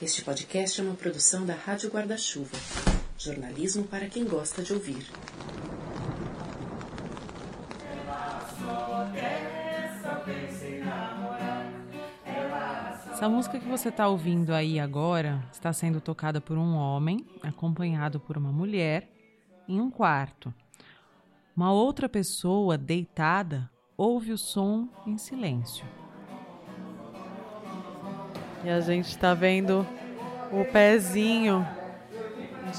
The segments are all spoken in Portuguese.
Este podcast é uma produção da Rádio Guarda-Chuva. Jornalismo para quem gosta de ouvir. Essa música que você está ouvindo aí agora está sendo tocada por um homem, acompanhado por uma mulher, em um quarto. Uma outra pessoa deitada ouve o som em silêncio. E a gente está vendo o pezinho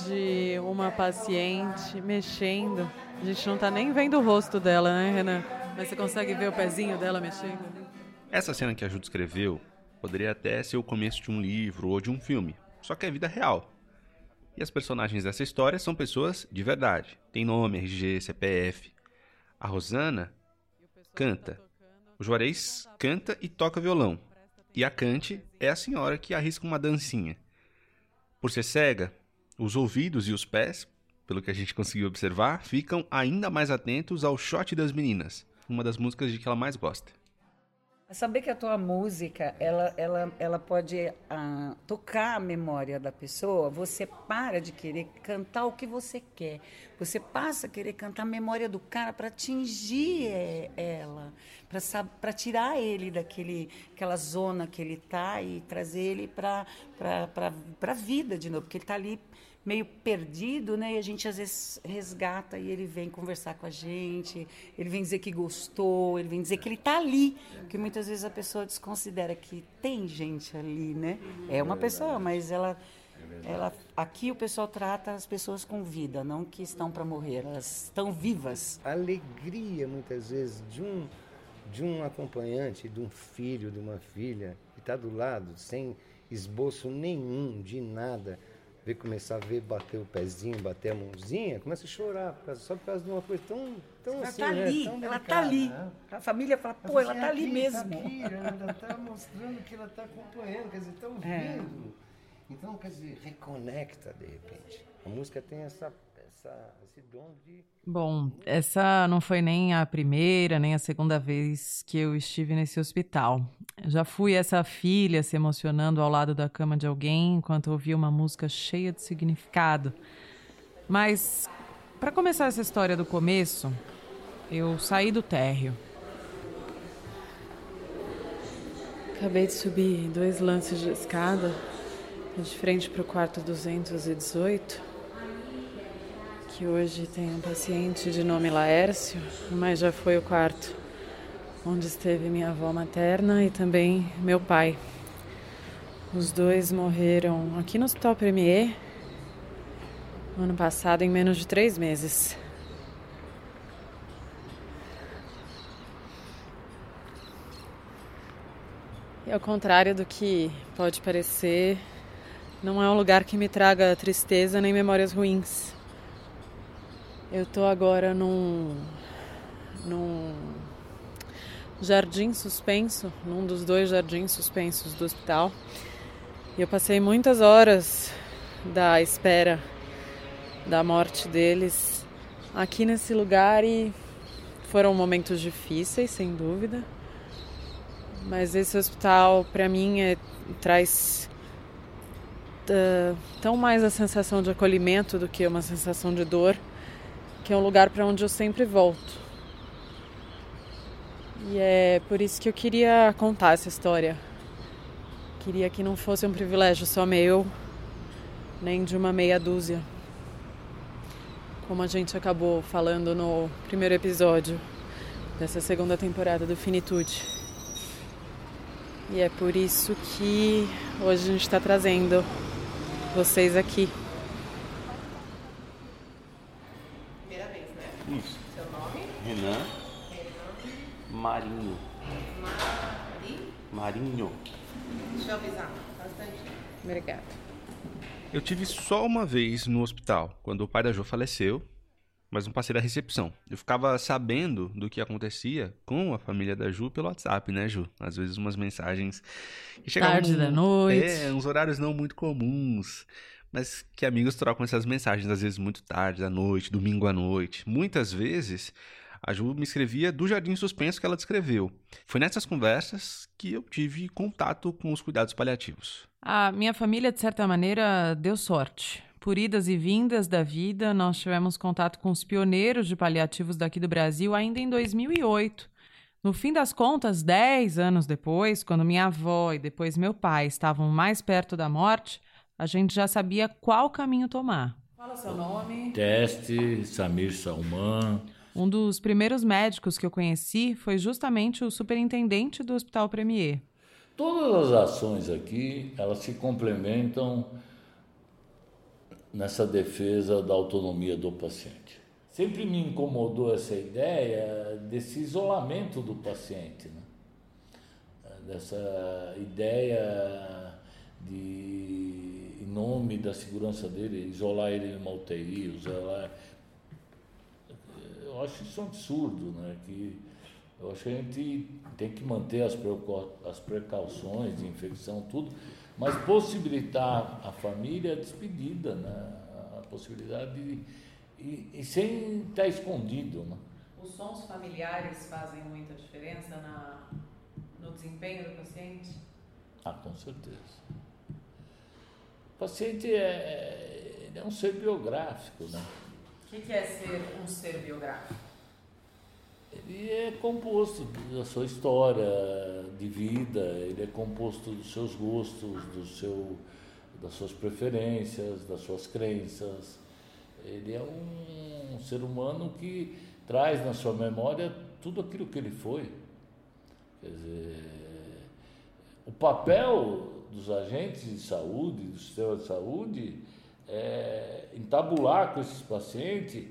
de uma paciente mexendo. A gente não está nem vendo o rosto dela, né, Renan? Mas você consegue ver o pezinho dela mexendo? Essa cena que a Ju descreveu Poderia até ser o começo de um livro ou de um filme, só que é vida real. E as personagens dessa história são pessoas de verdade. Tem nome, RG, CPF. A Rosana canta. O Juarez canta e toca violão. E a Cante é a senhora que arrisca uma dancinha. Por ser cega, os ouvidos e os pés, pelo que a gente conseguiu observar, ficam ainda mais atentos ao shot das meninas, uma das músicas de que ela mais gosta. Saber que a tua música ela, ela, ela pode uh, tocar a memória da pessoa, você para de querer cantar o que você quer. Você passa a querer cantar a memória do cara para atingir é, ela, para tirar ele daquele aquela zona que ele está e trazer ele para a vida de novo, porque ele está ali meio perdido, né? E a gente às vezes resgata e ele vem conversar com a gente, ele vem dizer que gostou, ele vem dizer que ele está ali, porque muitas vezes a pessoa desconsidera que tem gente ali, né? É uma pessoa, mas ela ela, aqui o pessoal trata as pessoas com vida, não que estão para morrer, elas estão vivas. A alegria, muitas vezes, de um, de um acompanhante, de um filho, de uma filha, que está do lado, sem esboço nenhum de nada, ver começar a ver bater o pezinho, bater a mãozinha, começa a chorar, por causa, só por causa de uma coisa tão, tão ela assim, tá né? ali, tão ela delicada, tá ali. Né? A família fala, pô, ela assim, tá ali mesmo. Tá aqui, ela está mostrando que ela está acompanhando, quer dizer, estão É. vendo. Então, quer dizer, reconecta de repente. A música tem essa, essa, esse dom de Bom, essa não foi nem a primeira, nem a segunda vez que eu estive nesse hospital. Já fui essa filha se emocionando ao lado da cama de alguém enquanto ouvia uma música cheia de significado. Mas, para começar essa história do começo, eu saí do térreo. Acabei de subir dois lances de escada, de frente para o quarto 218 que hoje tem um paciente de nome Laércio, mas já foi o quarto onde esteve minha avó materna e também meu pai. Os dois morreram aqui no Hospital Premier no ano passado, em menos de três meses. E ao contrário do que pode parecer, não é um lugar que me traga tristeza nem memórias ruins. Eu tô agora num, num jardim suspenso, num dos dois jardins suspensos do hospital. E eu passei muitas horas da espera da morte deles aqui nesse lugar e foram momentos difíceis, sem dúvida. Mas esse hospital, para mim, é, traz uh, tão mais a sensação de acolhimento do que uma sensação de dor que é um lugar para onde eu sempre volto. E é por isso que eu queria contar essa história. Queria que não fosse um privilégio só meu, nem de uma meia dúzia. Como a gente acabou falando no primeiro episódio dessa segunda temporada do Finitude. E é por isso que hoje a gente está trazendo vocês aqui. Isso. Seu nome? Renan. Marinho. Marinho. Deixa eu avisar. Bastante. Obrigada. Eu tive só uma vez no hospital, quando o pai da Jo faleceu, mas não passei da recepção. Eu ficava sabendo do que acontecia com a família da Ju pelo WhatsApp, né, Ju? Às vezes umas mensagens que chegavam Tarde da noite. É, uns horários não muito comuns, mas que amigos trocam essas mensagens às vezes muito tarde da noite, domingo à noite. Muitas vezes A Ju me escrevia do jardim suspenso que ela descreveu. Foi nessas conversas que eu tive contato com os cuidados paliativos. A minha família, de certa maneira, deu sorte. Por idas e vindas da vida, nós tivemos contato com os pioneiros de paliativos daqui do Brasil ainda em 2008. No fim das contas, dez anos depois, quando minha avó e depois meu pai estavam mais perto da morte, a gente já sabia qual caminho tomar. Fala seu nome. Teste, Samir Salman. Um dos primeiros médicos que eu conheci foi justamente o superintendente do Hospital Premier. Todas as ações aqui, elas se complementam nessa defesa da autonomia do paciente. Sempre me incomodou essa ideia desse isolamento do paciente, né? dessa ideia de, em nome da segurança dele, isolar ele numa UTI, isolar. Eu acho isso um absurdo, né? Que eu acho que a gente tem que manter as, as precauções de infecção, tudo, mas possibilitar a família a despedida, né? a possibilidade de. E, e sem estar escondido. Né? Os sons familiares fazem muita diferença na, no desempenho do paciente? Ah, com certeza. O paciente é, é um ser biográfico, né? O que, que é ser um ser biográfico? Ele é composto da sua história de vida, ele é composto dos seus gostos, do seu, das suas preferências, das suas crenças. Ele é um, um ser humano que traz na sua memória tudo aquilo que ele foi. Quer dizer, o papel dos agentes de saúde, do sistema de saúde, é entabular com esses pacientes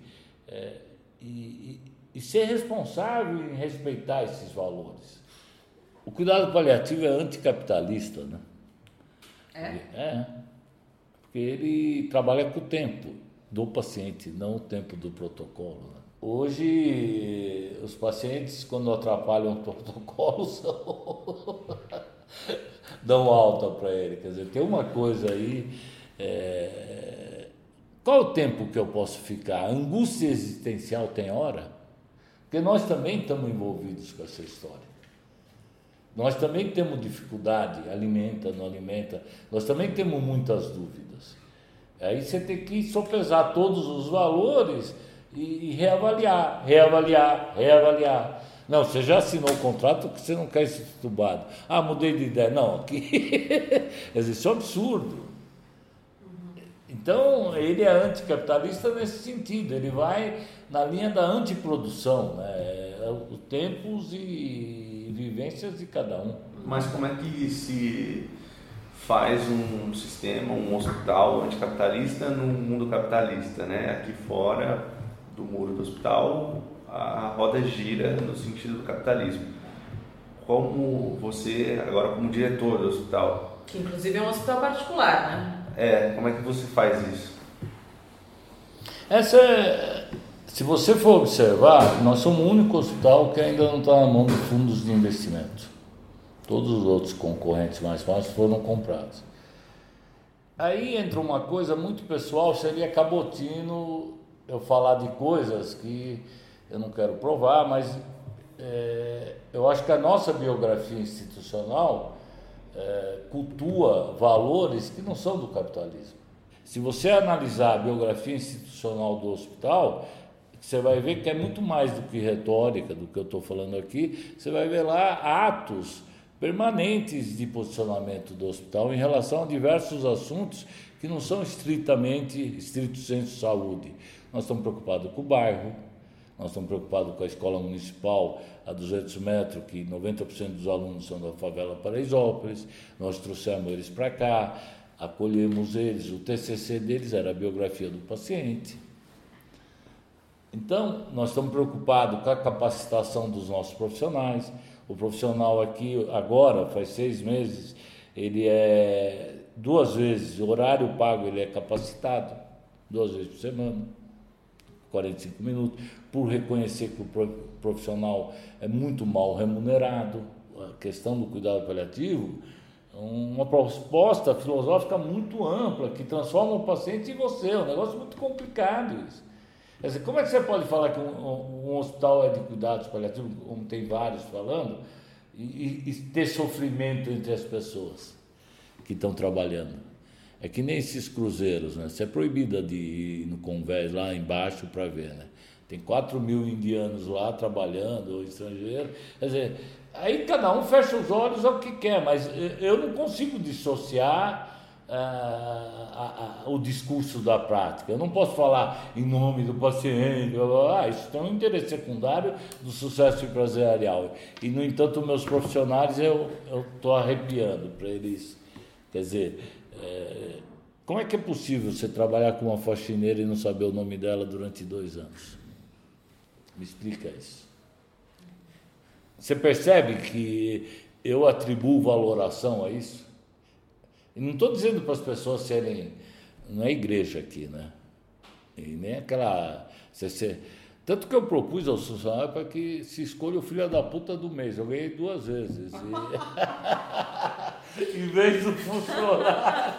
é, e, e, ser responsável em respeitar esses valores. O cuidado paliativo é anticapitalista, né? É? É. Porque ele trabalha com o tempo do paciente, não o tempo do protocolo. Né? Hoje, os pacientes, quando atrapalham o protocolo, são... dão alta para ele. Quer dizer, tem uma coisa aí. É... Qual o tempo que eu posso ficar? Angústia existencial tem hora? Porque nós também estamos envolvidos com essa história. Nós também temos dificuldade, alimenta, não alimenta. Nós também temos muitas dúvidas. Aí você tem que sopesar todos os valores e, e reavaliar, reavaliar, reavaliar. Não, você já assinou o contrato que você não quer ser tubado. Ah, mudei de ideia. Não, aqui. Isso é um absurdo. Então, ele é anticapitalista nesse sentido, ele vai na linha da antiprodução, né? É, os tempos e vivências de cada um. Mas como é que se faz um sistema, um hospital anticapitalista no mundo capitalista, né? Aqui fora do muro do hospital, a roda gira no sentido do capitalismo. Como você, agora como diretor do hospital... Que inclusive é um hospital particular, né? É, como é que você faz isso? Essa é, se você for observar, nós somos o único hospital que ainda não está na mão de fundos de investimento. Todos os outros concorrentes mais fáceis foram comprados. Aí entra uma coisa muito pessoal, seria cabotino eu falar de coisas que eu não quero provar, mas é, eu acho que a nossa biografia institucional é, cultua valores que não são do capitalismo. Se você analisar a biografia institucional do hospital, você vai ver que é muito mais do que retórica, do que eu estou falando aqui, você vai ver lá atos permanentes de posicionamento do hospital em relação a diversos assuntos que não são estritamente, estrito senso saúde. Nós estamos preocupados com o bairro, nós estamos preocupados com a escola municipal a 200 metros, que 90% dos alunos são da favela Paraisópolis. Nós trouxemos eles para cá, acolhemos eles. O TCC deles era a biografia do paciente. Então, nós estamos preocupados com a capacitação dos nossos profissionais. O profissional aqui, agora, faz seis meses, ele é duas vezes, horário pago, ele é capacitado, duas vezes por semana. 45 minutos, por reconhecer que o profissional é muito mal remunerado, a questão do cuidado paliativo, uma proposta filosófica muito ampla que transforma o paciente em você, é um negócio muito complicado isso. Quer dizer, como é que você pode falar que um, um hospital é de cuidados paliativos, como tem vários falando, e, e ter sofrimento entre as pessoas que estão trabalhando? É que nem esses cruzeiros, né? Você é proibida de ir no convés lá embaixo para ver, né? Tem 4 mil indianos lá trabalhando, ou estrangeiros. Quer dizer, aí cada um fecha os olhos ao que quer, mas eu não consigo dissociar ah, a, a, o discurso da prática. Eu não posso falar em nome do paciente, ah, isso tem um interesse secundário do sucesso empresarial. E, no entanto, meus profissionais eu estou arrepiando para eles. Quer dizer, é, como é que é possível você trabalhar com uma faxineira e não saber o nome dela durante dois anos? Me explica isso. Você percebe que eu atribuo valoração a isso? E não estou dizendo para as pessoas serem. Não é igreja aqui, né? E nem aquela. tanto que eu propus aos funcionários para que se escolha o filho da puta do mês. Eu ganhei duas vezes. E... em vez do funcionário.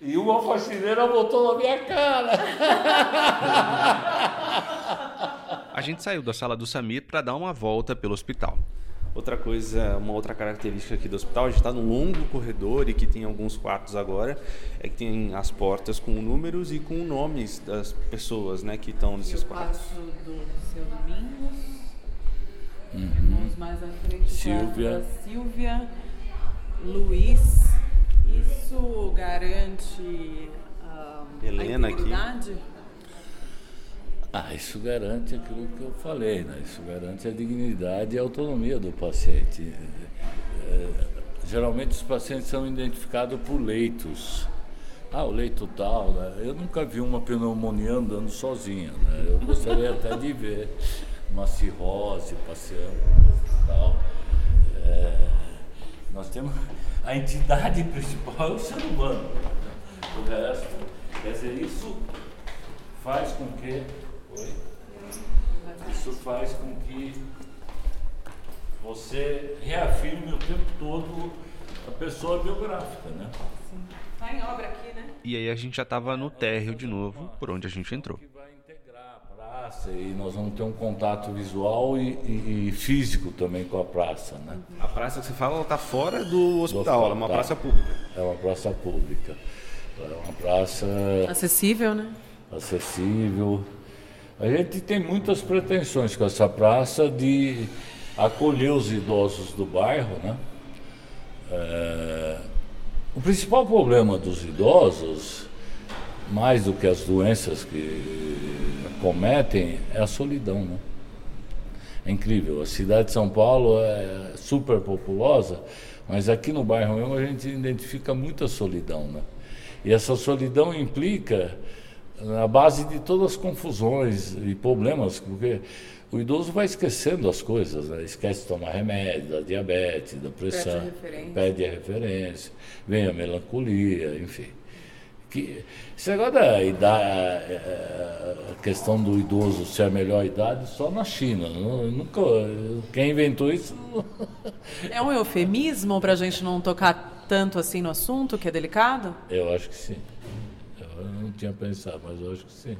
E uma faxineira botou na minha cara. A gente saiu da sala do Samir para dar uma volta pelo hospital. Outra coisa, uma outra característica aqui do hospital, a gente está num longo corredor e que tem alguns quartos agora, é que tem as portas com números e com nomes das pessoas né, que estão nesses quartos. O do seu Domingos, uhum. mais à frente Silvia. Silvia, Luiz, isso garante uh, Helena a integridade? aqui. Ah, isso garante aquilo que eu falei, né? Isso garante a dignidade e a autonomia do paciente. É, geralmente os pacientes são identificados por leitos. Ah, o leito tal, né? Eu nunca vi uma pneumonia andando sozinha, né? Eu gostaria até de ver uma cirrose passeando tal. É, nós temos a entidade principal é o ser humano. O resto, quer dizer, isso faz com que Oi? Isso faz com que você reafirme o tempo todo a pessoa biográfica, né? Sim. Tá em obra aqui, né? E aí a gente já estava no térreo de novo, por onde a gente entrou. Praça e nós vamos ter um contato visual e, e, e físico também com a praça, né? A praça que você fala está fora do hospital, ela é uma tá. praça pública. É uma praça pública. É uma praça acessível, né? Acessível a gente tem muitas pretensões com essa praça de acolher os idosos do bairro, né? É... O principal problema dos idosos, mais do que as doenças que cometem, é a solidão, né? É incrível. A cidade de São Paulo é super populosa, mas aqui no bairro mesmo a gente identifica muita solidão, né? E essa solidão implica na base de todas as confusões e problemas, porque o idoso vai esquecendo as coisas, né? esquece de tomar remédio, da diabetes, da pressão, perde a referência, vem a melancolia, enfim. Que, esse negócio da idade, a questão do idoso ser a melhor idade só na China. Nunca, quem inventou isso. É um eufemismo para a gente não tocar tanto assim no assunto, que é delicado? Eu acho que sim. Eu não tinha pensado, mas eu acho que sim.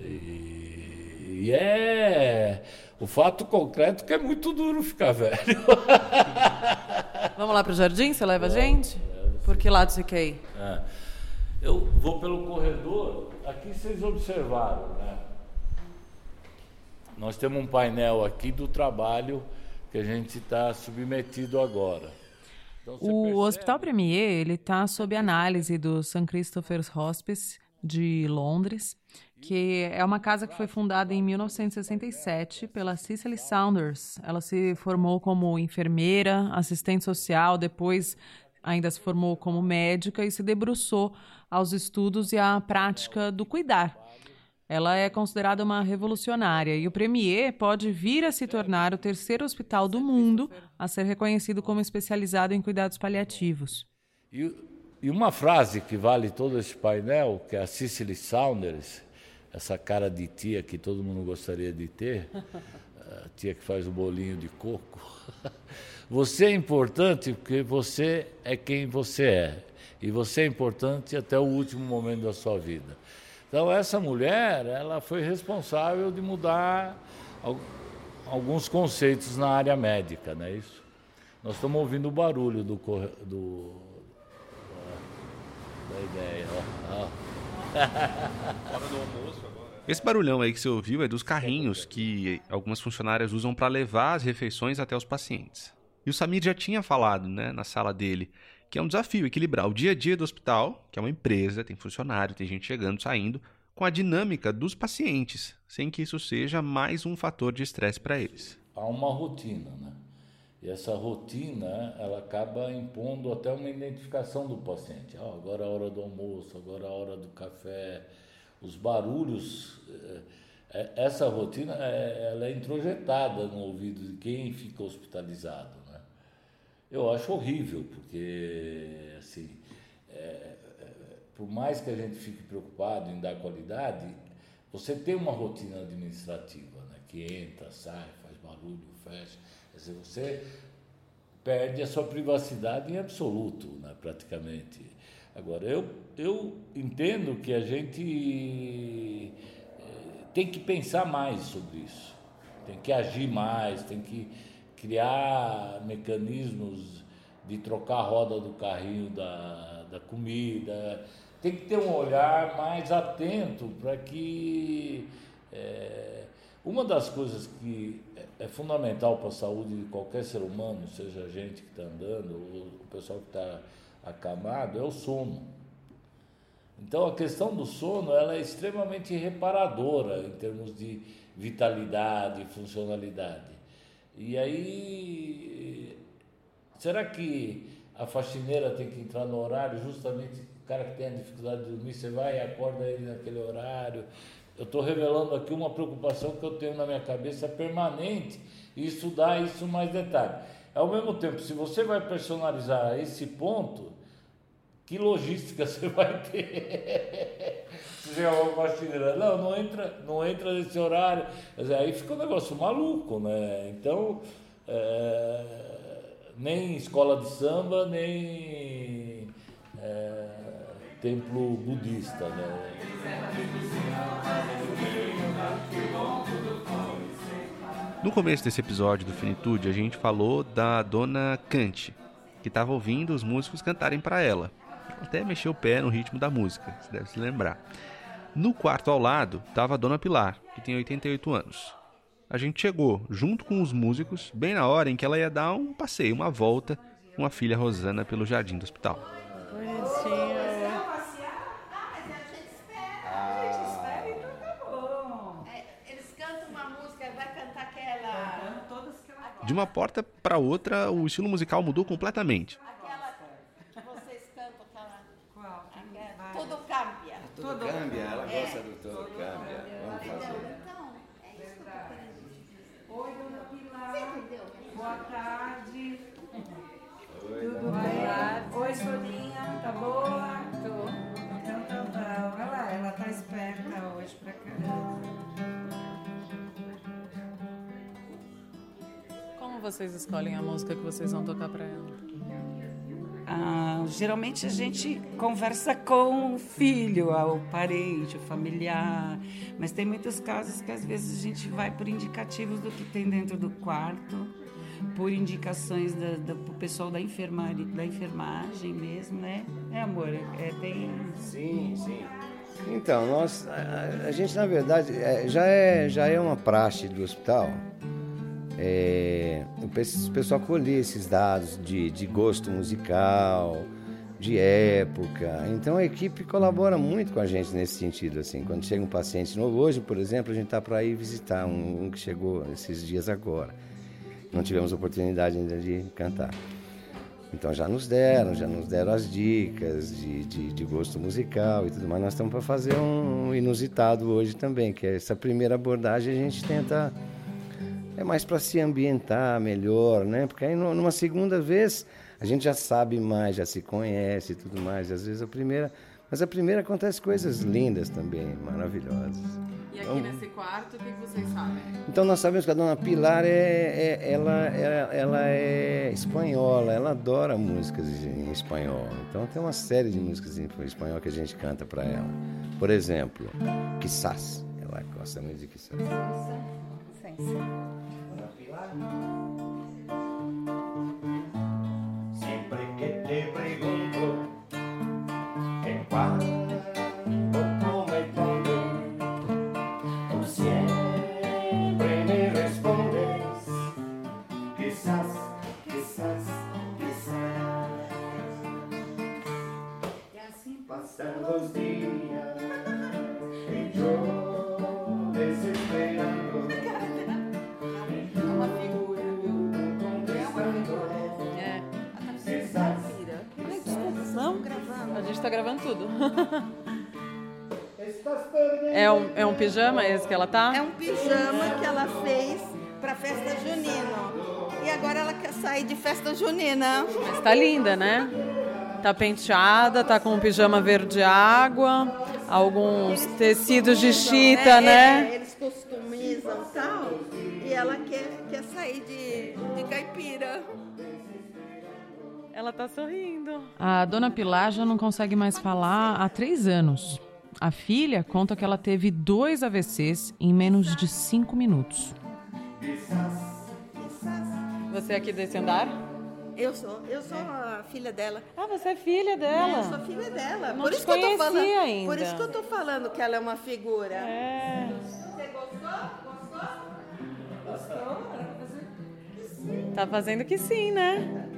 E, e é o fato concreto que é muito duro ficar velho. Vamos lá para o jardim? Você leva a gente? Por que lado você quer ir? É. Eu vou pelo corredor. Aqui vocês observaram, né? Nós temos um painel aqui do trabalho que a gente está submetido agora. Então, o percebe... Hospital Premier ele está sob análise do St. Christopher's Hospice de Londres, que é uma casa que foi fundada em 1967 pela Cicely Saunders. Ela se formou como enfermeira, assistente social, depois ainda se formou como médica e se debruçou aos estudos e à prática do cuidar. Ela é considerada uma revolucionária e o Premier pode vir a se tornar o terceiro hospital do mundo a ser reconhecido como especializado em cuidados paliativos. E, e uma frase que vale todo esse painel, que é a Cicely Saunders, essa cara de tia que todo mundo gostaria de ter, a tia que faz o bolinho de coco. Você é importante porque você é quem você é. E você é importante até o último momento da sua vida. Então essa mulher, ela foi responsável de mudar alguns conceitos na área médica, não é isso? Nós estamos ouvindo o barulho do, do da ideia. Ó. Hora do almoço agora. Esse barulhão aí que você ouviu é dos carrinhos que algumas funcionárias usam para levar as refeições até os pacientes. E o Samir já tinha falado, né, na sala dele, que é um desafio equilibrar o dia a dia do hospital, que é uma empresa, tem funcionário, tem gente chegando, saindo, com a dinâmica dos pacientes, sem que isso seja mais um fator de estresse para eles. Há uma rotina, né? E essa rotina, ela acaba impondo até uma identificação do paciente. Ah, agora é a hora do almoço, agora é a hora do café. Os barulhos, eh, eh, essa rotina, eh, ela é introjetada no ouvido de quem fica hospitalizado. Eu acho horrível, porque, assim, é, por mais que a gente fique preocupado em dar qualidade, você tem uma rotina administrativa, né? que entra, sai, faz barulho, fecha Quer dizer, você perde a sua privacidade em absoluto, né, praticamente. Agora, eu, eu entendo que a gente eh, tem que pensar mais sobre isso, tem que agir mais, tem que criar mecanismos de trocar a roda do carrinho da, da comida, tem que ter um olhar mais atento para que. É, uma das coisas que é fundamental para a saúde de qualquer ser humano, seja a gente que está andando, ou o pessoal que está acamado, é o sono. Então a questão do sono ela é extremamente reparadora em termos de vitalidade funcionalidade. E aí, será que a faxineira tem que entrar no horário justamente o cara que tem a dificuldade de dormir, você vai e acorda ele naquele horário, eu estou revelando aqui uma preocupação que eu tenho na minha cabeça permanente e estudar isso mais detalhe. Ao mesmo tempo, se você vai personalizar esse ponto, que logística você vai ter? você uma faxineira, não, não entra, não entra nesse horário. Mas aí fica um negócio maluco, né? Então, é, nem escola de samba, nem é, templo budista, né? No começo desse episódio do Finitude, a gente falou da dona Kant, que estava ouvindo os músicos cantarem para ela. Até mexeu o pé no ritmo da música, você deve se lembrar. No quarto ao lado estava a dona Pilar, que tem 88 anos. A gente chegou, junto com os músicos, bem na hora em que ela ia dar um passeio, uma volta com a filha Rosana pelo jardim do hospital. Bonitinho. De uma porta para outra, o estilo musical mudou completamente. Aquela que vocês cantam, aquela. Qual? Aquela, tudo cambia. Tudo, tudo cambia, ela é. gosta do tudo, tudo cambia. Vamos fazer. Então, é isso que Oi, dona Pilar. Você entendeu? Boa tarde. Oi, Tudo bem? Oi, Soninha, tá boa? Tô. Então, então, então. Olha lá, ela tá esperta hoje pra caramba. vocês escolhem a música que vocês vão tocar para ela? Ah, geralmente a gente conversa com o filho, o parente, o familiar, mas tem muitos casos que às vezes a gente vai por indicativos do que tem dentro do quarto, por indicações do pessoal da, enfermaria, da enfermagem mesmo, né? É, amor? É, tem... Sim, sim. Então, nós, a, a gente, na verdade, é, já, é, já é uma praxe do hospital é, o pessoal colher esses dados de, de gosto musical, de época. Então a equipe colabora muito com a gente nesse sentido. Assim, quando chega um paciente novo, hoje, por exemplo, a gente está para ir visitar um, um, que chegou esses dias agora. Não tivemos oportunidade ainda de cantar. Então já nos deram, já nos deram as dicas de, de, de gosto musical e tudo mais. Nós estamos para fazer um inusitado hoje também, que é essa primeira abordagem a gente tenta é mais para se ambientar melhor, né? Porque aí numa segunda vez a gente já sabe mais, já se conhece e tudo mais. E às vezes a primeira, mas a primeira acontece coisas lindas também, maravilhosas. E aqui então, nesse quarto, o que vocês sabem? Então nós sabemos que a dona Pilar é, é ela, é, ela é espanhola, ela adora músicas em espanhol. Então tem uma série de músicas em espanhol que a gente canta para ela. Por exemplo, quizás. Ela gosta muito de quizás. Sempre que te pregunto en cuándo tú me respondes, tú siempre me respondes, quizás, quizás, quizás. Y así pasan los días tudo. É um, é um pijama esse que ela tá? É um pijama que ela fez pra festa junina. E agora ela quer sair de festa junina. Mas tá linda, né? Tá penteada, tá com um pijama verde água, alguns tecidos de chita, É, né? é, eles customizam e tal. E ela quer, quer sair de, de caipira. Ela tá sorrindo. A dona Pilar já não consegue mais falar há três anos. A filha conta que ela teve dois AVCs em menos de cinco minutos. Você é aqui desse andar? Eu sou, eu sou a filha dela. Ah, você é filha dela. Eu sou filha dela. Não por te isso que eu tô falando. ainda. Por isso que eu tô falando que ela é uma figura. É. Você gostou? Gostou? Tá fazendo que sim, né?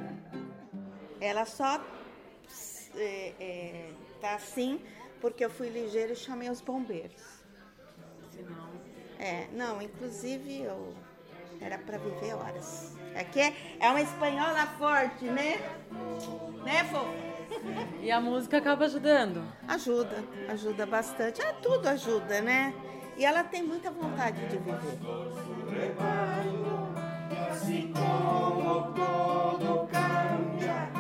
Ela só é, é, tá assim porque eu fui ligeira e chamei os bombeiros. Senão... É, não, inclusive eu era para viver horas. Aqui é, é uma espanhola forte, né? Né, Fô? E a música acaba ajudando. Ajuda, ajuda bastante. Ah, tudo ajuda, né? E ela tem muita vontade de viver. Así como todo cambia,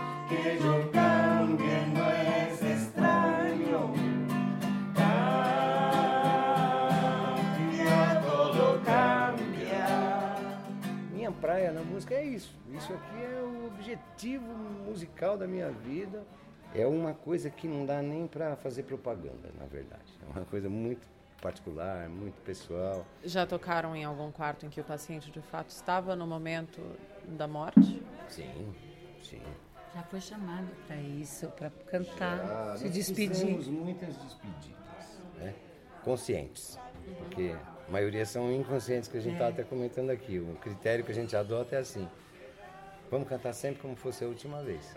praia na música é isso. Isso aqui é o objetivo musical da minha vida. É uma coisa que não dá nem para fazer propaganda, na verdade. É uma coisa muito particular, muito pessoal. Já tocaram em algum quarto em que o paciente de fato estava no momento da morte? Sim, sim. Já foi chamado para isso, para cantar, Ah, se nós despedir. fizemos muitas despedidas, né? Conscientes, porque a maioria são inconscientes que a gente está até comentando aqui. O critério que a gente adota é assim: vamos cantar sempre como fosse a última vez.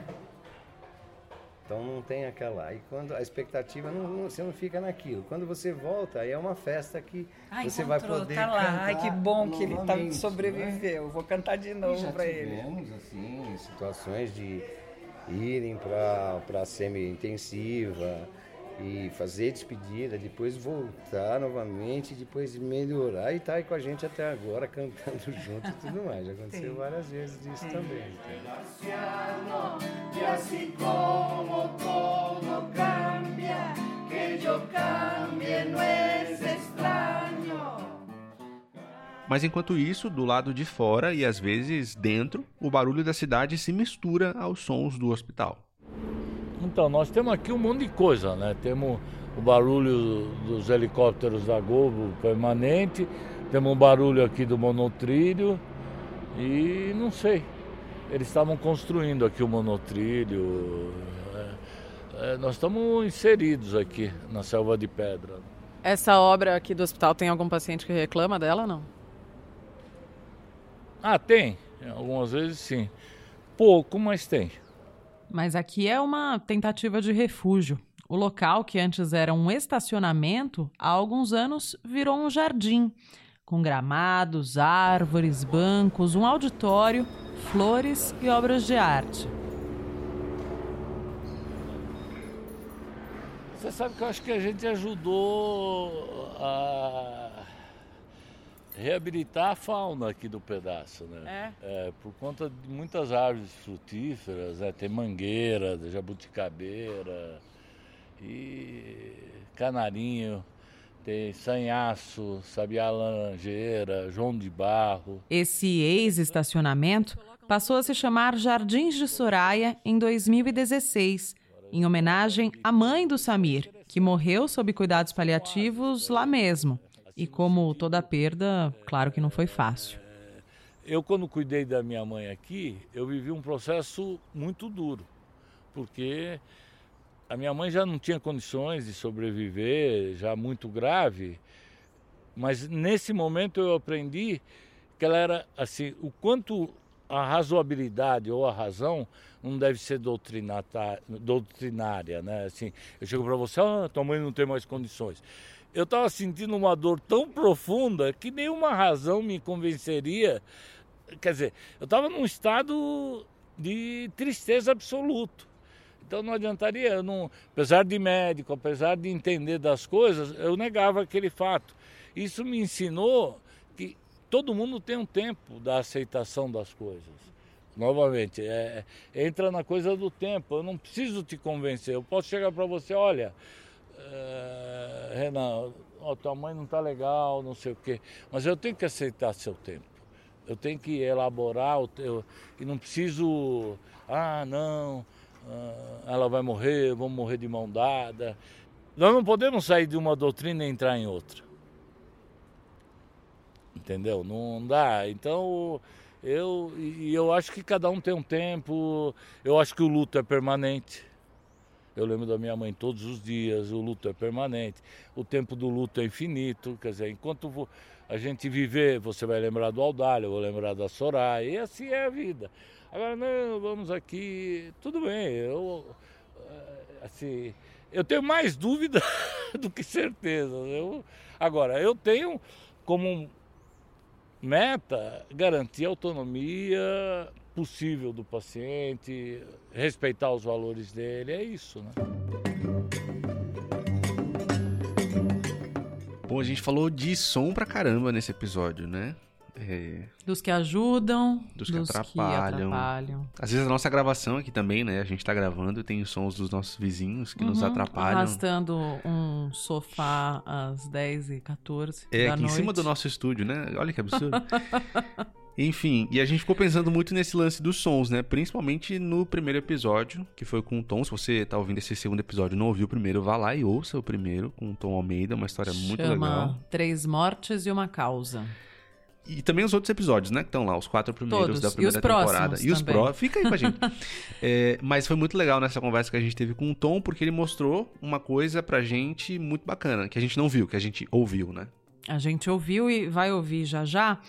Então não tem aquela. Aí quando a expectativa não, não- você não fica naquilo. Quando você volta, aí é uma festa que Ah, você vai poder tá lá. cantar Ai, que bom que ele tá, né? sobreviveu. Vou cantar de E novo já para ele. tivemos, assim, situações de irem para a semi-intensiva e fazer despedida, depois voltar novamente, depois melhorar e estar aí com a gente até agora, cantando junto e tudo mais. Já aconteceu várias vezes disso também. entendeu? Mas enquanto isso, do lado de fora e às vezes dentro, o barulho da cidade se mistura aos sons do hospital. Então, nós temos aqui um monte de coisa, né? Temos o barulho dos helicópteros da Globo permanente, temos um barulho aqui do monotrilho e não sei. Eles estavam construindo aqui o monotrilho. é, é, nós estamos inseridos aqui na selva de pedra. Essa obra aqui do hospital tem algum paciente que reclama dela, não? Ah, tem. Algumas vezes sim. Pouco, mas tem. Mas aqui é uma tentativa de refúgio. O local, que antes era um estacionamento, há alguns anos virou um jardim, com gramados, árvores, bancos, um auditório, flores e obras de arte. Você sabe que eu acho que a gente ajudou a reabilitar a fauna aqui do pedaço, né? É, por conta de muitas árvores frutíferas, né? Tem mangueira, jabuticabeira e canarinho, tem sanhaço, sabiá laranjeira, joão de barro. Esse ex-estacionamento passou a se chamar Jardins de Soraya em 2016, em homenagem à mãe do Samir, que morreu sob cuidados paliativos lá mesmo. E como toda perda, claro que não foi fácil. Eu, quando cuidei da minha mãe aqui, eu vivi um processo muito duro, porque a minha mãe já não tinha condições de sobreviver, já muito grave, mas nesse momento eu aprendi que ela era assim, o quanto a razoabilidade ou a razão não deve ser doutrinária, né? Assim, eu chego para você, ah, tua mãe não tem mais condições. Eu estava sentindo uma dor tão profunda que nenhuma razão me convenceria. Quer dizer, eu estava num estado de tristeza absoluto. Então não adiantaria, eu não, apesar de médico, apesar de entender das coisas, eu negava aquele fato. Isso me ensinou que todo mundo tem um tempo da aceitação das coisas. Novamente, é, entra na coisa do tempo. Eu não preciso te convencer. Eu posso chegar para você, olha, é, Renan, ó, tua mãe não está legal, não sei o quê. Mas eu tenho que aceitar seu tempo. Eu tenho que elaborar o teu. E não preciso. Ah, não, ah, ela vai morrer, vamos morrer de mão dada. Nós não podemos sair de uma doutrina e entrar em outra. Entendeu? Não dá. Então, eu, eu acho que cada um tem um tempo. Eu acho que o luto é permanente. Eu lembro da minha mãe todos os dias, o luto é permanente. O tempo do luto é infinito. Quer dizer, enquanto a gente viver, você vai lembrar do Aldalho, eu vou lembrar da Soraya, e assim é a vida. Agora, não, vamos aqui. Tudo bem, eu. Eh, assim. Eu tenho mais dúvida do que certeza. Eu, agora, eu tenho como meta garantir autonomia possível do paciente, respeitar os valores dele, é isso, né? Bom, a gente falou de som pra caramba nesse episódio, né? É... Dos que ajudam, dos, que, dos atrapalham. que, atrapalham. Às vezes a nossa gravação aqui também, né? A gente tá gravando e tem os sons dos nossos vizinhos que uhum, nos atrapalham. Arrastando um sofá às 10h14 É, aqui noite. em cima do nosso estúdio, né? Olha que absurdo. Enfim, e a gente ficou pensando muito nesse lance dos sons, né? Principalmente no primeiro episódio, que foi com o Tom. Se você tá ouvindo esse segundo episódio e não ouviu o primeiro, vá lá e ouça o primeiro com o Tom Almeida, uma história Chama muito legal. Três Mortes e uma Causa. E também os outros episódios, né? Que estão lá, os quatro primeiros Todos. da primeira e temporada. E os próximos. Fica aí com a gente. é, mas foi muito legal nessa conversa que a gente teve com o Tom, porque ele mostrou uma coisa pra gente muito bacana, que a gente não viu, que a gente ouviu, né? A gente ouviu e vai ouvir já já,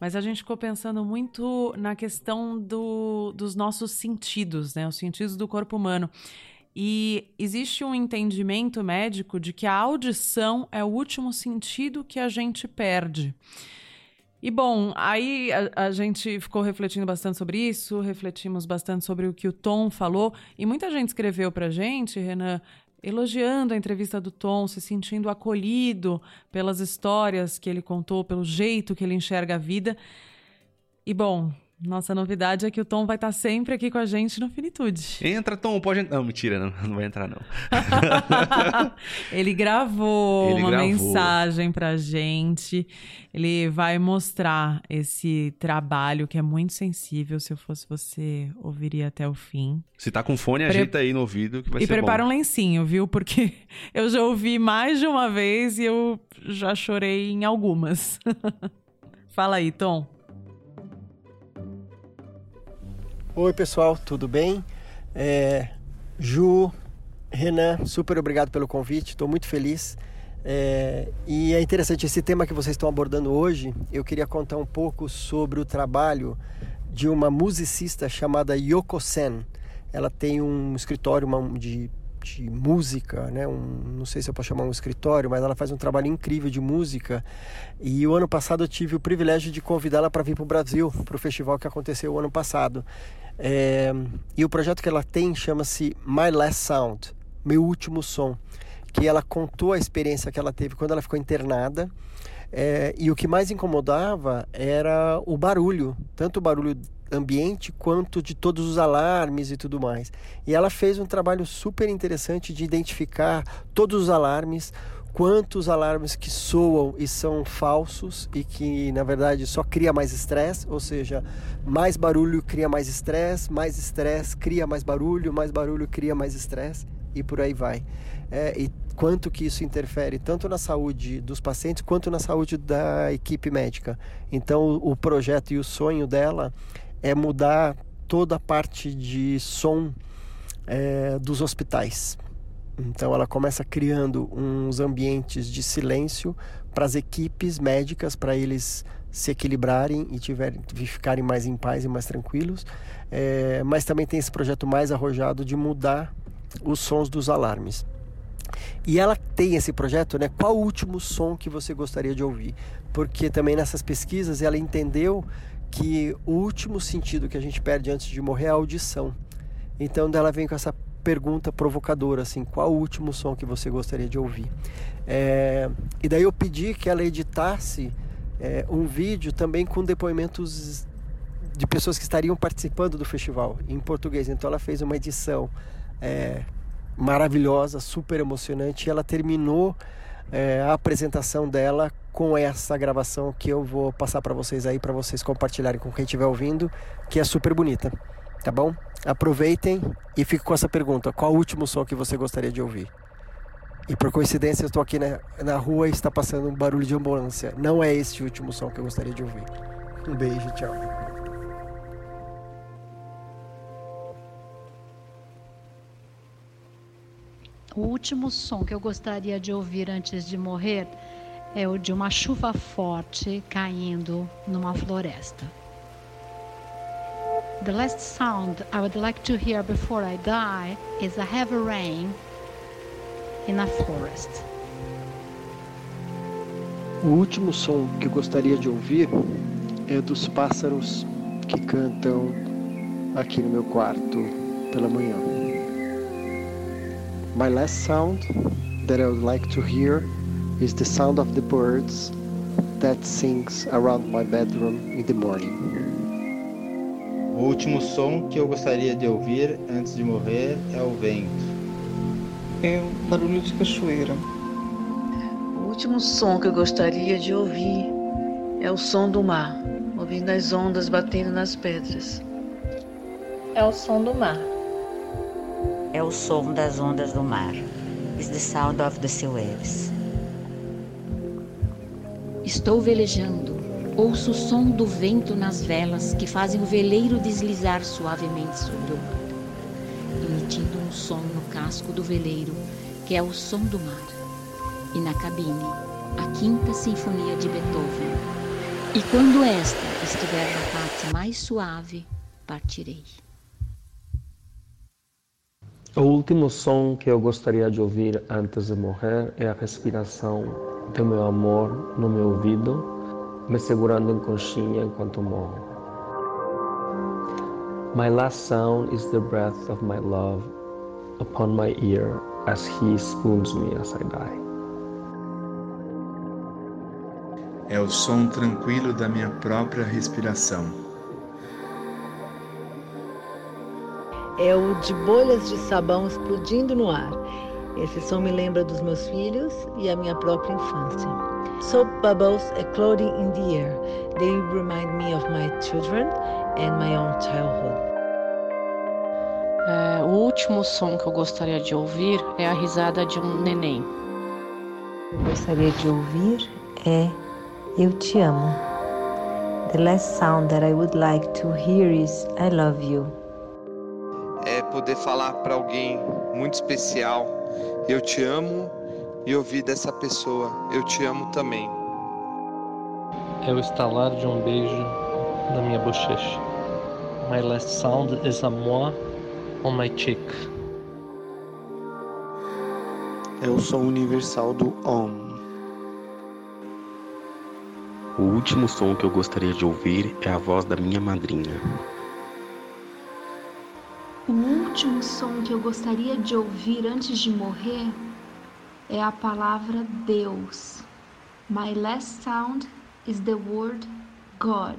mas a gente ficou pensando muito na questão do, dos nossos sentidos, né? Os sentidos do corpo humano. E existe um entendimento médico de que a audição é o último sentido que a gente perde. E bom, aí a, a, gente ficou refletindo bastante sobre isso, refletimos bastante sobre o que o Tom falou, e muita gente escreveu pra gente, Renan, elogiando a entrevista do Tom, se sentindo acolhido pelas histórias que ele contou, pelo jeito que ele enxerga a vida. E bom, nossa novidade é que o Tom vai estar sempre aqui com a gente no Finitude. Entra, Tom, pode entrar. Não, mentira, não, não vai entrar, não. Ele gravou Ele uma gravou. mensagem pra gente. Ele vai mostrar esse trabalho que é muito sensível. Se eu fosse você, ouviria até o fim. Se tá com fone, Pre... ajeita aí no ouvido que vai e ser E prepara bom. um lencinho, viu? Porque eu já ouvi mais de uma vez e eu já chorei em algumas. Fala aí, Tom. Oi pessoal, tudo bem? É, Ju, Renan, super obrigado pelo convite, estou muito feliz. É, e é interessante esse tema que vocês estão abordando hoje. Eu queria contar um pouco sobre o trabalho de uma musicista chamada Yoko Sen. Ela tem um escritório de de música, né? Um, não sei se eu posso chamar um escritório, mas ela faz um trabalho incrível de música. E o ano passado eu tive o privilégio de convidá-la para vir para o Brasil, para o festival que aconteceu o ano passado. É, e o projeto que ela tem chama-se My Last Sound, Meu Último Som, que ela contou a experiência que ela teve quando ela ficou internada. É, e o que mais incomodava era o barulho, tanto o barulho ambiente quanto de todos os alarmes e tudo mais. E ela fez um trabalho super interessante de identificar todos os alarmes, quantos alarmes que soam e são falsos e que na verdade só cria mais estresse, ou seja, mais barulho cria mais estresse, mais estresse cria mais barulho, mais barulho cria mais estresse. e por aí vai. É, e quanto que isso interfere tanto na saúde dos pacientes quanto na saúde da equipe médica. Então, o projeto e o sonho dela é mudar toda a parte de som é, dos hospitais. Então, ela começa criando uns ambientes de silêncio para as equipes médicas, para eles se equilibrarem e tiverem, ficarem mais em paz e mais tranquilos. É, mas também tem esse projeto mais arrojado de mudar os sons dos alarmes. E ela tem esse projeto, né? Qual o último som que você gostaria de ouvir? Porque também nessas pesquisas ela entendeu que o último sentido que a gente perde antes de morrer é a audição. Então ela vem com essa pergunta provocadora, assim, qual o último som que você gostaria de ouvir? É, e daí eu pedi que ela editasse é, um vídeo também com depoimentos de pessoas que estariam participando do festival em português. Então ela fez uma edição é, maravilhosa, super emocionante. E ela terminou é, a apresentação dela com essa gravação que eu vou passar para vocês aí, para vocês compartilharem com quem estiver ouvindo, que é super bonita, tá bom? Aproveitem e fique com essa pergunta: qual o último som que você gostaria de ouvir? E por coincidência eu estou aqui na, na rua e está passando um barulho de ambulância. Não é esse o último som que eu gostaria de ouvir. Um beijo, tchau. O último som que eu gostaria de ouvir antes de morrer é o de uma chuva forte caindo numa floresta. The last sound I would like to hear before I die is a heavy rain in a forest. O último som que gostaria de ouvir é dos pássaros que cantam aqui no meu quarto pela manhã. My last sound that I would like to hear is the sound of the birds that sings around my bedroom in the morning. O último som que eu gostaria de ouvir antes de morrer é o vento. É o barulho de cachoeira. O último som que eu gostaria de ouvir é o som do mar, ouvindo as ondas batendo nas pedras. É o som do mar é o som das ondas do mar. Is the sound of the sea waves. Estou velejando. Ouço o som do vento nas velas que fazem o veleiro deslizar suavemente sobre o mar, emitindo um som no casco do veleiro, que é o som do mar. E na cabine, a Quinta Sinfonia de Beethoven. E quando esta estiver na parte mais suave, partirei. O último som que eu gostaria de ouvir antes de morrer é a respiração do meu amor no meu ouvido, me segurando em conchinha enquanto morro. My last sound is the breath of my love upon my ear as he spoons me as I die. É o som tranquilo da minha própria respiração é o de bolhas de sabão explodindo no ar. Esse som me lembra dos meus filhos e a minha própria infância. Soap bubbles exploding in the air. They remind me of my children and my own childhood. É, o último som que eu gostaria de ouvir é a risada de um neném. Eu gostaria de ouvir é Eu te amo. The last sound that I would like to hear is I love you poder falar para alguém muito especial, eu te amo, e ouvir dessa pessoa, eu te amo também. É o estalar de um beijo na minha bochecha. My last sound is a moi on my cheek. É o som universal do OM. O último som que eu gostaria de ouvir é a voz da minha madrinha. O último som que eu gostaria de ouvir antes de morrer é a palavra Deus. My last sound is the word God.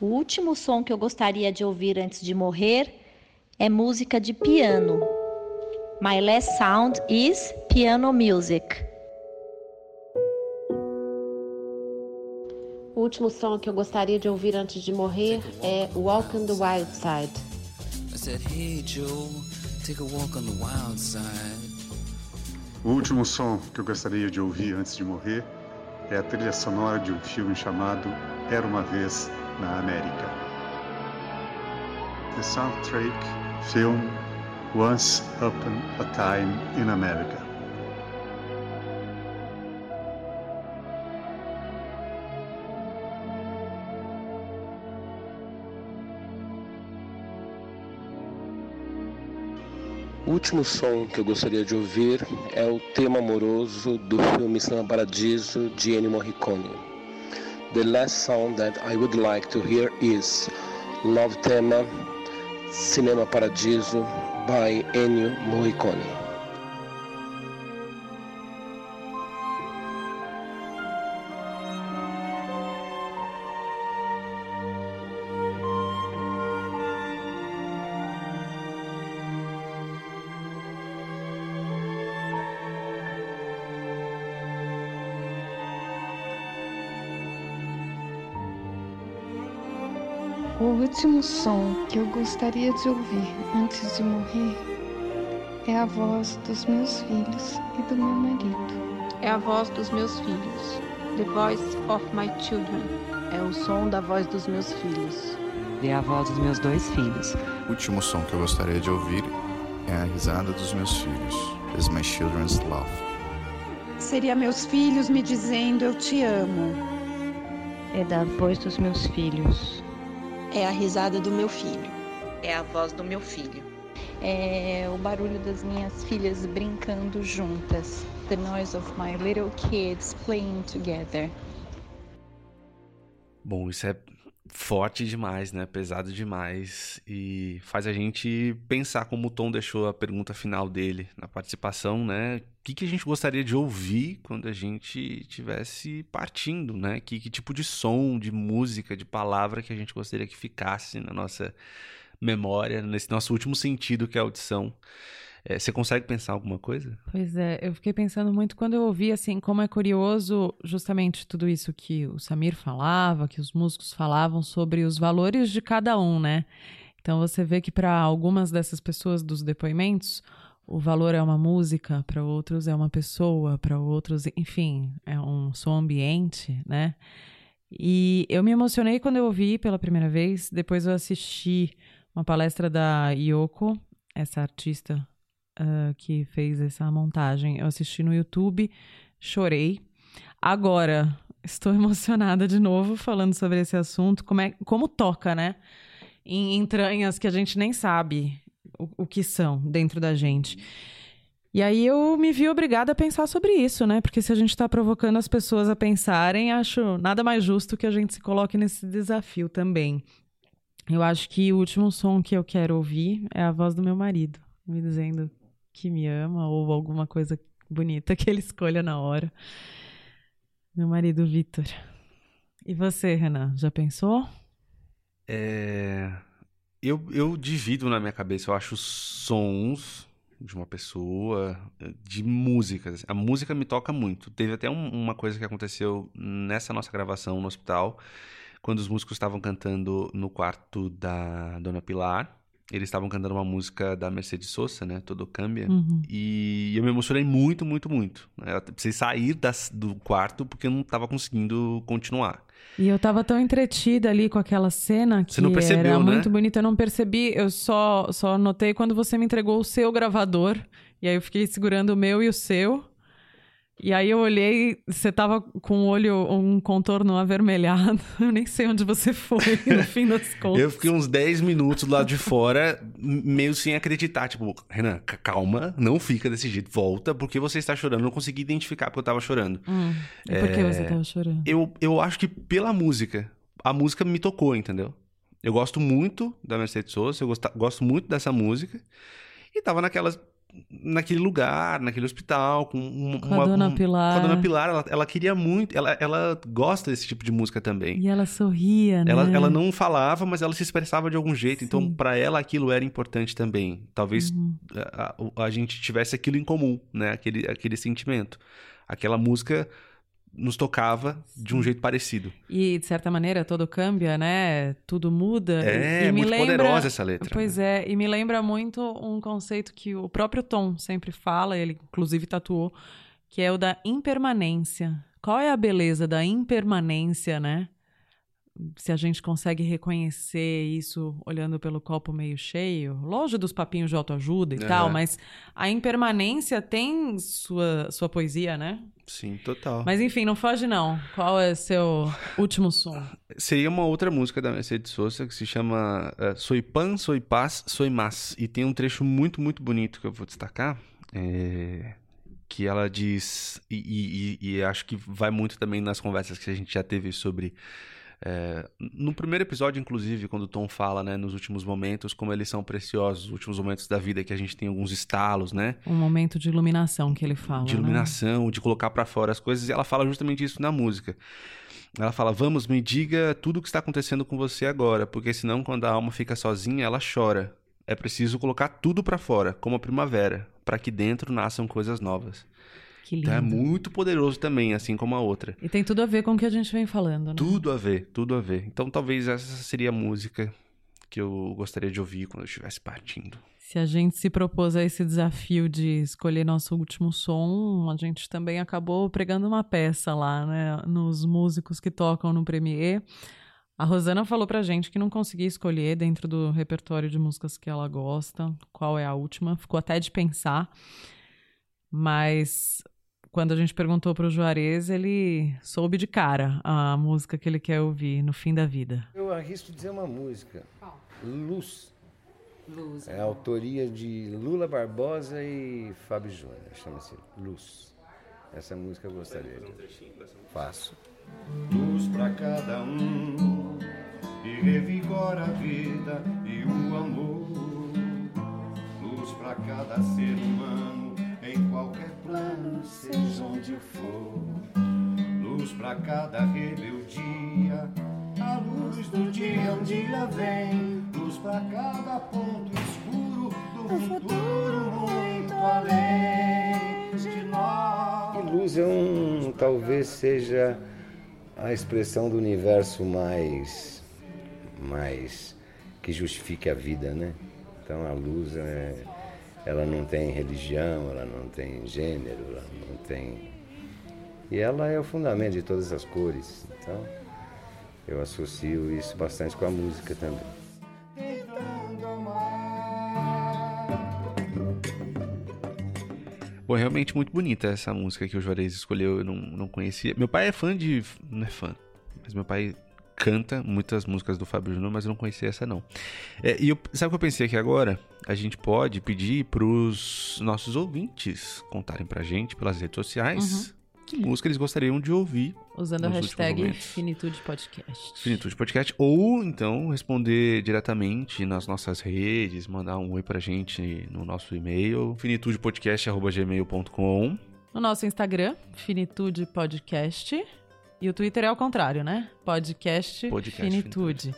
O último som que eu gostaria de ouvir antes de morrer é música de piano. My last sound is piano music. Último som que eu gostaria de ouvir antes de morrer é Walk on the Wild Side. I said, hey Joe, take a walk on the wild side. O último som que eu gostaria de ouvir antes de morrer é a trilha sonora de um filme chamado Era uma vez na América. The soundtrack film Once Upon a Time in America. Último som que eu gostaria de ouvir é o tema amoroso do filme Cinema Paradiso de Ennio Morricone. The last song that I would like to hear is Love Tema Cinema Paradiso by Ennio Morricone. O último som que eu gostaria de ouvir antes de morrer é a voz dos meus filhos e do meu marido. É a voz dos meus filhos. The voice of my children. É o som da voz dos meus filhos. É a voz dos meus dois filhos. O último som que eu gostaria de ouvir é a risada dos meus filhos. Is my children's laugh. Seria meus filhos me dizendo eu te amo. É da voz dos meus filhos. É a risada do meu filho. É a voz do meu filho. É o barulho das minhas filhas brincando juntas. The noise of my little kids playing together. Bom, isso é forte demais, né? Pesado demais e faz a gente pensar como o Tom deixou a pergunta final dele na participação, né? O que, que a gente gostaria de ouvir quando a gente tivesse partindo, né? Que, que tipo de som, de música, de palavra que a gente gostaria que ficasse na nossa memória, nesse nosso último sentido que é a audição. É, você consegue pensar alguma coisa? Pois é, eu fiquei pensando muito quando eu ouvi, assim, como é curioso justamente tudo isso que o Samir falava, que os músicos falavam sobre os valores de cada um, né? Então você vê que para algumas dessas pessoas dos depoimentos, o valor é uma música, para outros é uma pessoa, para outros, enfim, é um som ambiente, né? E eu me emocionei quando eu ouvi pela primeira vez, depois eu assisti uma palestra da Yoko, essa artista uh, que fez essa montagem. Eu assisti no YouTube, chorei. Agora, estou emocionada de novo falando sobre esse assunto. Como, é, como toca, né? Em entranhas que a gente nem sabe o, o que são dentro da gente. E aí eu me vi obrigada a pensar sobre isso, né? Porque se a gente está provocando as pessoas a pensarem, acho nada mais justo que a gente se coloque nesse desafio também. Eu acho que o último som que eu quero ouvir é a voz do meu marido, me dizendo que me ama ou alguma coisa bonita que ele escolha na hora. Meu marido Vitor. E você, Renan, já pensou? É... Eu, eu divido na minha cabeça, eu acho sons de uma pessoa, de músicas. A música me toca muito. Teve até um, uma coisa que aconteceu nessa nossa gravação no hospital, quando os músicos estavam cantando no quarto da Dona Pilar. Eles estavam cantando uma música da Mercedes Sosa, né? Todo Cambia. Uhum. E eu me emocionei muito, muito, muito. Eu precisei sair das, do quarto porque eu não estava conseguindo continuar. E eu tava tão entretida ali com aquela cena que Você não percebeu, era né? muito bonita. Eu não percebi, eu só, só notei quando você me entregou o seu gravador. E aí eu fiquei segurando o meu e o seu. E aí eu olhei, você tava com o olho, um contorno avermelhado. Eu nem sei onde você foi, no fim das contas. Eu fiquei uns 10 minutos do lado de fora, meio sem acreditar. Tipo, Renan, calma, não fica desse jeito. Volta, porque você está chorando. Eu não consegui identificar porque eu tava chorando. Hum, e por que você tava chorando? Eu, eu acho que pela música. A música me tocou, entendeu? Eu gosto muito da Mercedes Sosa, eu gosto, gosto muito dessa música. E tava naquelas naquele lugar, naquele hospital, com, uma, com a Dona um, Pilar. Com a Dona Pilar, ela, ela queria muito, ela, ela gosta desse tipo de música também. E ela sorria, né? Ela, ela não falava, mas ela se expressava de algum jeito. Sim. Então, para ela, aquilo era importante também. Talvez uhum. a, a, a, gente tivesse aquilo em comum, né? Aquele, aquele sentimento. Aquela música nos tocava de um jeito parecido. E, de certa maneira, todo cambia, né? Tudo muda. É, e, e muito me lembra... poderosa essa letra. Pois é, e me lembra muito um conceito que o próprio Tom sempre fala, ele inclusive tatuou, que é o da impermanência. Qual é a beleza da impermanência, né? Se a gente consegue reconhecer isso olhando pelo copo meio cheio, longe dos papinhos de autoajuda e uhum. tal, mas a impermanência tem sua, sua poesia, né? Sim, total. Mas enfim, não foge não. Qual é seu último som? Seria uma outra música da Mercedes Sosa que se chama uh, Soy Pan, Soy Paz, Soy Mas. E tem um trecho muito, muito bonito que eu vou destacar. É que ela diz, e, e, e, acho que vai muito também nas conversas que a gente já teve sobre é, no primeiro episódio, inclusive, quando o Tom fala, né, nos últimos momentos, como eles são preciosos, os últimos momentos da vida que a gente tem alguns estalos, né? Um momento de iluminação que ele fala. De né? iluminação, né? de colocar para fora as coisas, e ela fala justamente isso na música. Ela fala: Vamos, me diga tudo o que está acontecendo com você agora, porque senão, quando a alma fica sozinha, ela chora. É preciso colocar tudo para fora, como a primavera, para que dentro nasçam coisas novas. Que lindo. Então é muito poderoso também, assim como a outra. E tem tudo a ver com o que a gente vem falando, né? Tudo a ver, tudo a ver. Então talvez essa seria a música que eu gostaria de ouvir quando eu estivesse partindo. Se a gente se propôs a esse desafio de escolher nosso último som, a gente também acabou pregando uma peça lá, né? Nos músicos que tocam no Premier. A Rosana falou pra gente que não conseguia escolher dentro do repertório de músicas que ela gosta qual é a última. Ficou até de pensar. Mas quando a gente perguntou para o Juarez, ele soube de cara a música que ele quer ouvir no fim da vida. Eu arrisco dizer uma música. Qual? Luz. Luz. É a autoria de Lula Barbosa e Fábio Júnior. Chama-se Luz. Essa música eu gostaria de. Faço. Luz para cada um e revigora a vida e o amor. Luz para cada ser humano em qualquer plano, seja onde for. Luz para cada rebeldia, a luz do dia um dia vem. Luz para cada ponto escuro do futuro muito além de nós. E luz é um, talvez seja a expressão do universo mais, mais que justifique a vida, né? Então a luz é ela não tem religião, ela não tem gênero, ela não tem. E ela é o fundamento de todas as cores. Então, eu associo isso bastante com a música também. Pô, é realmente muito bonita essa música que o Juarez escolheu, eu não, não conhecia. Meu pai é fã de. Não é fã, mas meu pai canta muitas músicas do Fábio Júnior, mas eu não conhecia essa não. É, e eu, sabe o que eu pensei aqui agora? A gente pode pedir para os nossos ouvintes contarem pra gente pelas redes sociais uhum. que música eles gostariam de ouvir. Usando a hashtag Finitude Podcast. Finitude Podcast. Ou então responder diretamente nas nossas redes, mandar um oi pra gente no nosso e-mail, finitudepodcast.gmail.com. No nosso Instagram, Finitude Podcast. E o Twitter é ao contrário, né? Podcast, Podcast Finitude. Finitude.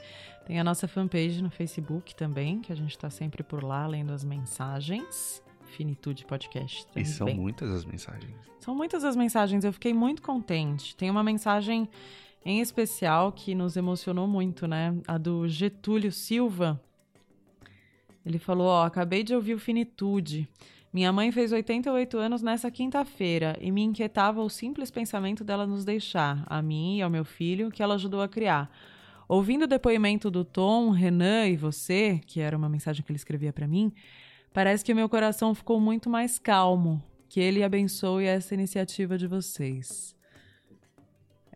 Tem a nossa fanpage no Facebook também, que a gente está sempre por lá lendo as mensagens. Finitude Podcast. Também. E são muitas as mensagens. São muitas as mensagens. Eu fiquei muito contente. Tem uma mensagem em especial que nos emocionou muito, né? A do Getúlio Silva. Ele falou: Ó, acabei de ouvir o Finitude. Minha mãe fez 88 anos nessa quinta-feira e me inquietava o simples pensamento dela nos deixar, a mim e ao meu filho, que ela ajudou a criar. Ouvindo o depoimento do Tom, Renan e você, que era uma mensagem que ele escrevia para mim, parece que o meu coração ficou muito mais calmo. Que ele abençoe essa iniciativa de vocês.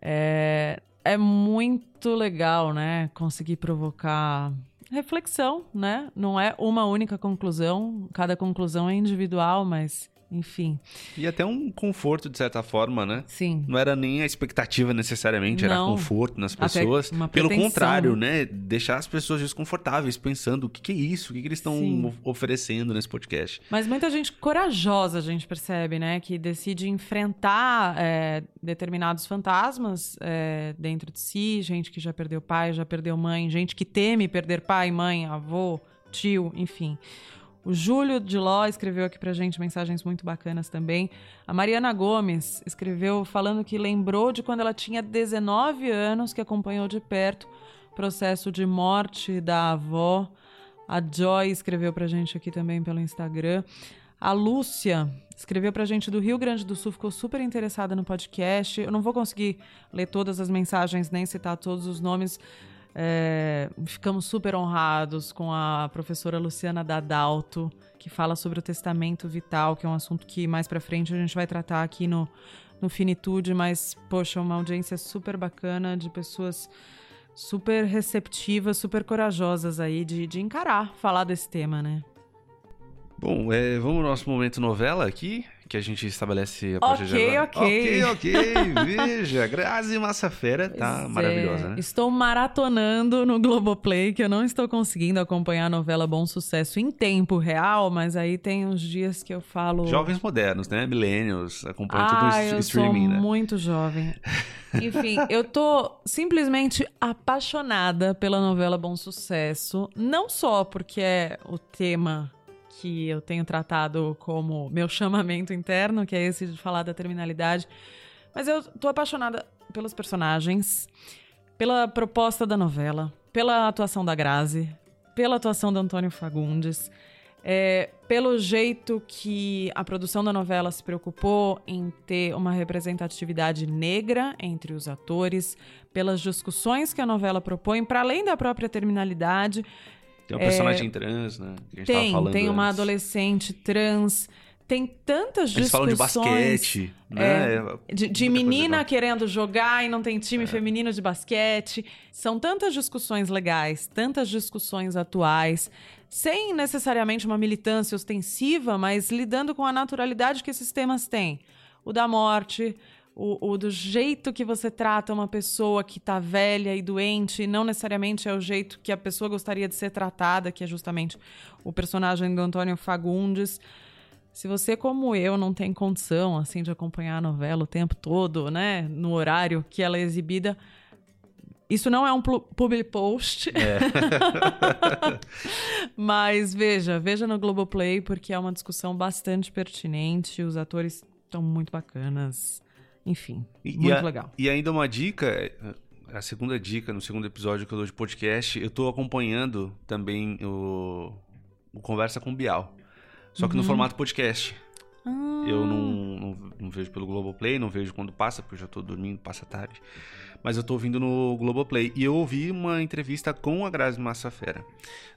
É, é muito legal, né? Conseguir provocar reflexão, né? Não é uma única conclusão, cada conclusão é individual, mas enfim. E até um conforto, de certa forma, né? Sim. Não era nem a expectativa necessariamente, Não. era conforto nas pessoas. Pelo contrário, né? Deixar as pessoas desconfortáveis, pensando o que, que é isso, o que, que eles estão oferecendo nesse podcast. Mas muita gente corajosa, a gente percebe, né? Que decide enfrentar é, determinados fantasmas é, dentro de si, gente que já perdeu pai, já perdeu mãe, gente que teme perder pai, mãe, avô, tio, enfim. O Júlio de Ló escreveu aqui pra gente mensagens muito bacanas também. A Mariana Gomes escreveu falando que lembrou de quando ela tinha 19 anos, que acompanhou de perto o processo de morte da avó. A Joy escreveu pra gente aqui também pelo Instagram. A Lúcia escreveu pra gente do Rio Grande do Sul, ficou super interessada no podcast. Eu não vou conseguir ler todas as mensagens, nem citar todos os nomes. É, ficamos super honrados com a professora Luciana Dadalto, que fala sobre o testamento vital, que é um assunto que mais para frente a gente vai tratar aqui no, no Finitude, mas, poxa, uma audiência super bacana de pessoas super receptivas, super corajosas aí de, de encarar, falar desse tema, né? Bom, é, vamos ao nosso momento novela aqui, que a gente estabelece a partir okay, de agora. Ok, ok. Ok, Veja, Grazi Massafera tá Pois maravilhosa, é, né? Estou maratonando no Globoplay, que eu não estou conseguindo acompanhar a novela Bom Sucesso em tempo real, mas aí tem uns dias que eu falo. Jovens modernos, né? Millennials, acompanham tudo Ah, no eu streaming, sou né? muito jovem. Enfim, eu tô simplesmente apaixonada pela novela Bom Sucesso, não só porque é o tema que eu tenho tratado como meu chamamento interno, que é esse de falar da terminalidade, mas eu tô apaixonada pelos personagens, pela proposta da novela, pela atuação da Grazi, pela atuação do Antônio Fagundes, é, pelo jeito que a produção da novela se preocupou em ter uma representatividade negra entre os atores, pelas discussões que a novela propõe, para além da própria terminalidade. Tem um é, personagem trans, né? Que a gente tem, falando tem uma antes. adolescente trans. Tem tantas Eles falam discussões. de basquete, né? é, de de menina querendo jogar e não tem É. time feminino de basquete. São tantas discussões legais, tantas discussões atuais, sem necessariamente uma militância ostensiva, mas lidando com a naturalidade que esses temas têm. O da morte, o, o do jeito que você trata uma pessoa que tá velha e doente, não necessariamente é o jeito que a pessoa gostaria de ser tratada, que é justamente o personagem do Antônio Fagundes. Se você, como eu, não tem condição assim de acompanhar a novela o tempo todo, né, no horário que ela é exibida, isso não é um public post. É. Mas veja, veja no Globoplay, porque é uma discussão bastante pertinente. Os atores estão muito bacanas. Enfim, E- muito e a- legal. E ainda uma dica, a segunda dica no segundo episódio que eu dou de podcast, eu tô acompanhando também o, o Conversa com o Bial. Só que no Uhum. formato podcast. Ah. Eu não, não, não vejo pelo Globoplay, não vejo quando passa, porque eu já tô dormindo, passa tarde. Mas eu tô ouvindo no Globoplay. E eu ouvi uma entrevista com a Grazi Massafera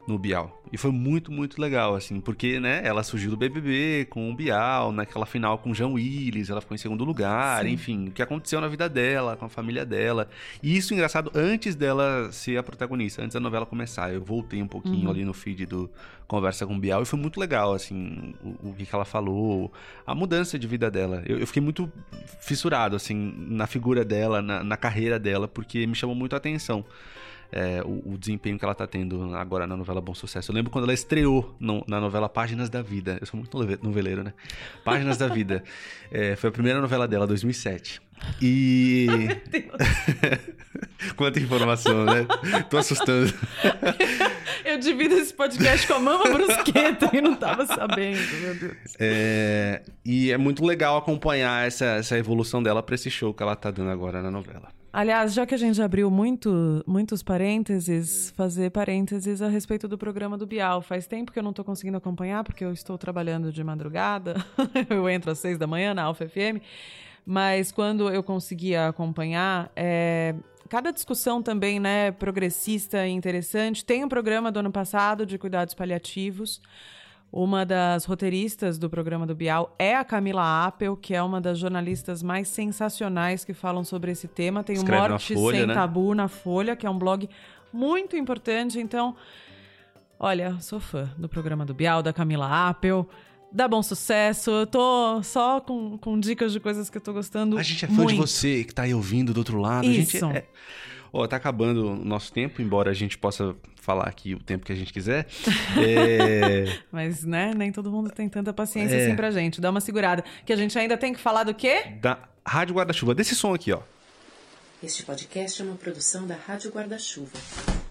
no Bial. E foi muito, muito legal, assim, porque, né, ela surgiu do BBB com o Bial, naquela final com o Jean Willis, ela ficou em segundo lugar, Sim. enfim, o que aconteceu na vida dela, com a família dela. E isso, engraçado, antes dela ser a protagonista, antes da novela começar. Eu voltei um pouquinho Uhum. ali no feed do Conversa com o Bial e foi muito legal, assim, o, o que ela falou, a mudança de vida dela. Eu, eu fiquei muito fissurado, assim, na figura dela, na, na carreira dela, porque me chamou muito a atenção. é, o, o desempenho que ela tá tendo agora na novela Bom Sucesso. Eu lembro quando ela estreou no- na novela Páginas da Vida. Eu sou muito nove- noveleiro, né? Páginas da Vida. É, foi a primeira novela dela, 2007. E. Quanta informação, né? Tô assustando. Eu divido esse podcast com a mama brusqueta e não tava sabendo, meu Deus. É, e é muito legal acompanhar essa, essa evolução dela pra esse show que ela tá dando agora na novela. Aliás, já que a gente abriu muito, muitos parênteses, fazer parênteses a respeito do programa do Bial. Faz tempo que eu não tô conseguindo acompanhar, porque eu estou trabalhando de madrugada. eu entro às seis da manhã na Alfa FM. Mas quando eu conseguia acompanhar, é, cada discussão também, né, progressista e interessante. Tem um programa do ano passado de cuidados paliativos. Uma das roteiristas do programa do Bial é a Camila Appel, que é uma das jornalistas mais sensacionais que falam sobre esse tema. Tem o Escreve na Morte Folha, Sem né? Tabu na Folha, que é um blog muito importante. Então, olha, sou fã do programa do Bial, da Camila Appel. Dá bom sucesso. Eu tô só com, com dicas de coisas que eu tô gostando. A gente é fã muito. de você que tá aí ouvindo do outro lado. A gente Isso. é... Ó, tá acabando o nosso tempo, embora a gente possa falar aqui o tempo que a gente quiser. É... Mas, né, nem todo mundo tem tanta paciência É. assim pra gente. Dá uma segurada. Que a gente ainda tem que falar do quê? Da Rádio Guarda-Chuva, desse som aqui, ó. Este podcast é uma produção da Rádio Guarda-Chuva.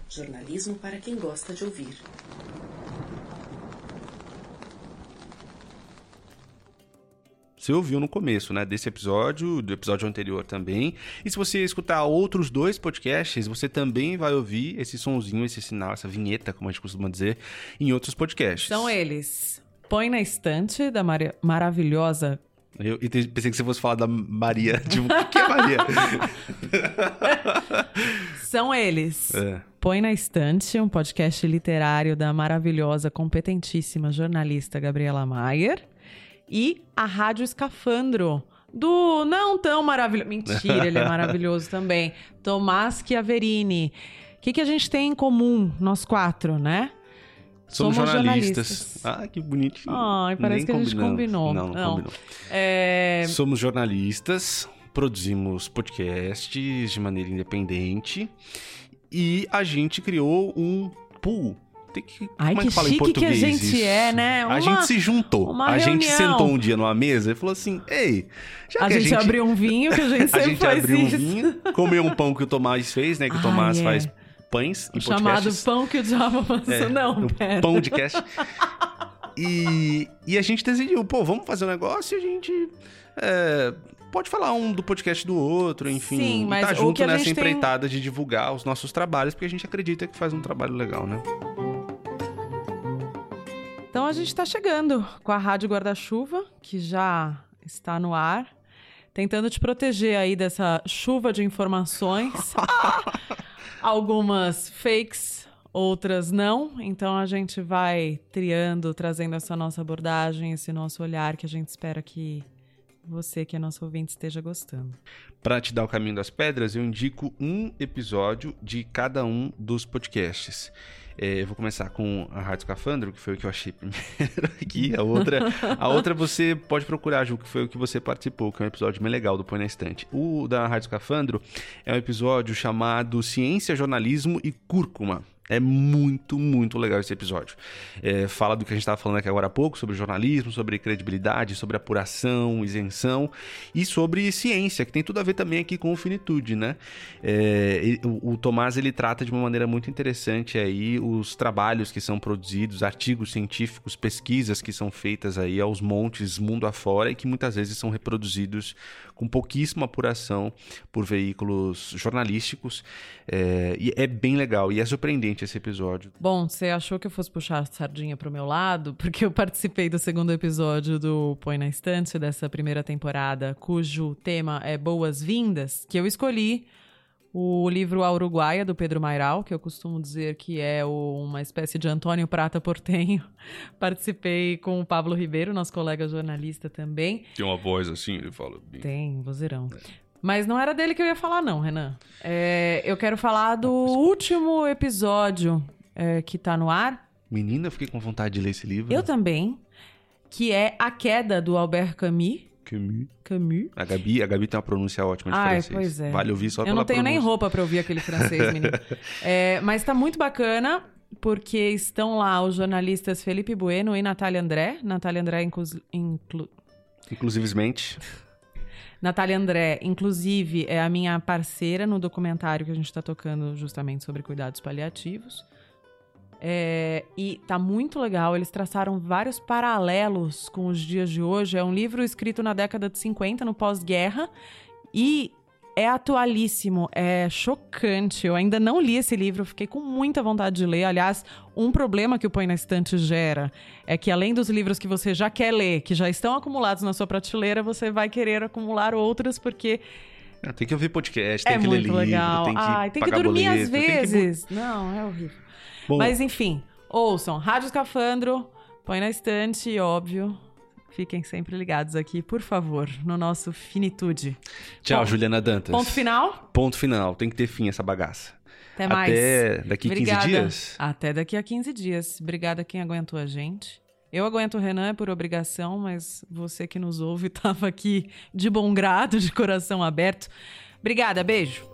Jornalismo para quem gosta de ouvir. Você ouviu no começo, né? Desse episódio, do episódio anterior também. E se você escutar outros dois podcasts, você também vai ouvir esse sonzinho, esse sinal, essa vinheta, como a gente costuma dizer, em outros podcasts. São eles. Põe na estante da Maria- maravilhosa Eu e pensei que você fosse falar da Maria. Tipo, o que é Maria? São eles. É. Põe na Estante, um podcast literário da maravilhosa, competentíssima jornalista Gabriela Maier. E a Rádio Escafandro, do não tão maravilhoso. Mentira, ele é maravilhoso também. Tomás Chiaverini. O que, que a gente tem em comum, nós quatro, né? Somos, jornalistas. Ah, que bonitinho. Ai, parece Nem que a gente combinou. Não, não, combinou. É... Somos jornalistas, produzimos podcasts de maneira independente e a gente criou um pool. Tem que, Ai, como é que que fala em chique que a português gente isso? é, né? a Uma- gente se juntou. A gente sentou um dia numa mesa e falou assim: Ei, já A que gente, abriu um vinho, que a gente a sempre gente faz abriu um isso. vinho, comeu um pão que o Tomás fez, né? Que o Tomás é. faz pães em Chamado. Pão que o Diabo Amassou. É, Não, pera. Pão de cast. E, e a gente decidiu, pô, vamos fazer um negócio e a gente é, pode falar um do podcast do outro, enfim. Sim, e mas tá junto que a nessa gente tem- empreitada de divulgar os nossos trabalhos, porque a gente acredita que faz um trabalho legal, né? Então a gente está chegando com a Rádio Guarda-Chuva, que já está no ar, tentando te proteger aí dessa chuva de informações. Algumas fakes, outras não. Então a gente vai triando, trazendo essa nossa abordagem, esse nosso olhar que a gente espera que você, que é nosso ouvinte, esteja gostando. Pra te dar o caminho das pedras, eu indico um episódio de cada um dos podcasts. É, eu vou começar com a Rádio Escafandro, que foi o que eu achei primeiro aqui. A outra, a outra você pode procurar, Ju, que foi o que você participou, que é um episódio bem legal do Põe na Estante. O da Rádio Escafandro é um episódio chamado Ciência, Jornalismo e Cúrcuma. É muito, muito legal esse episódio. É, fala do que a gente estava falando aqui agora há pouco, sobre jornalismo, sobre credibilidade, sobre apuração, isenção e sobre ciência, que tem tudo a ver também aqui com finitude, né? É, o, o Tomás ele trata de uma maneira muito interessante aí os trabalhos que são produzidos, artigos científicos, pesquisas que são feitas aí aos montes mundo afora e que muitas vezes são reproduzidos com pouquíssima apuração por veículos jornalísticos. É, e é bem legal e é surpreendente esse episódio. Bom, você achou que eu fosse puxar a sardinha pro meu lado? Porque eu participei do segundo episódio do Põe na Estante dessa primeira temporada, cujo tema é Boas-Vindas, que eu escolhi o livro A Uruguaia, do Pedro Mairal, que eu costumo dizer que é o- uma espécie de Antônio Prata Portenho. Participei com o Pablo Ribeiro, nosso colega jornalista também. Tem uma voz assim, ele fala. Tem, vozeirão. Mas não era dele que eu ia falar, não, Renan. É, eu quero falar do último episódio é, que tá no ar. Menina, eu fiquei com vontade de ler esse livro. Eu também. Que é A Queda, do Albert Camus. Camus. Camus. A Gabi, a Gabi tem uma pronúncia ótima de Ai, francês. pois é. Vale ouvir só Eu pela não tenho nem pronúncia. roupa pra ouvir aquele francês, menino. É, mas tá muito bacana, porque estão lá os jornalistas Felipe Bueno e Natália André. Natália André, inclus- inclu- Inclusivemente. Natália André, inclusive, é a minha parceira no documentário que a gente está tocando justamente sobre cuidados paliativos. É, e tá muito legal, eles traçaram vários paralelos com os dias de hoje. É um livro escrito na década de 50, no pós-guerra, e é atualíssimo, é chocante. Eu ainda não li esse livro, fiquei com muita vontade de ler. Aliás, um problema que o Põe na Estante gera é que além dos livros que você já quer ler, que já estão acumulados na sua prateleira, você vai querer acumular outros, porque Ah, Tem que ouvir podcast, tem é que ler muito livro, legal. tem que Ai, tem que dormir boleto, às tem que vezes. Não, é horrível. Bom. Mas enfim, ouçam. Rádio Escafandro, põe na estante e, óbvio, fiquem sempre ligados aqui, por favor, no nosso Finitude. Tchau, Bom, Juliana Dantas. Ponto final. Ponto final. Tem que ter fim essa bagaça. Até mais. Até daqui 15 Obrigada. dias? Até daqui a 15 dias. Obrigada quem aguentou a gente. Eu aguento o Renan por obrigação, mas você que nos ouve estava aqui de bom grado, de coração aberto. Obrigada, beijo.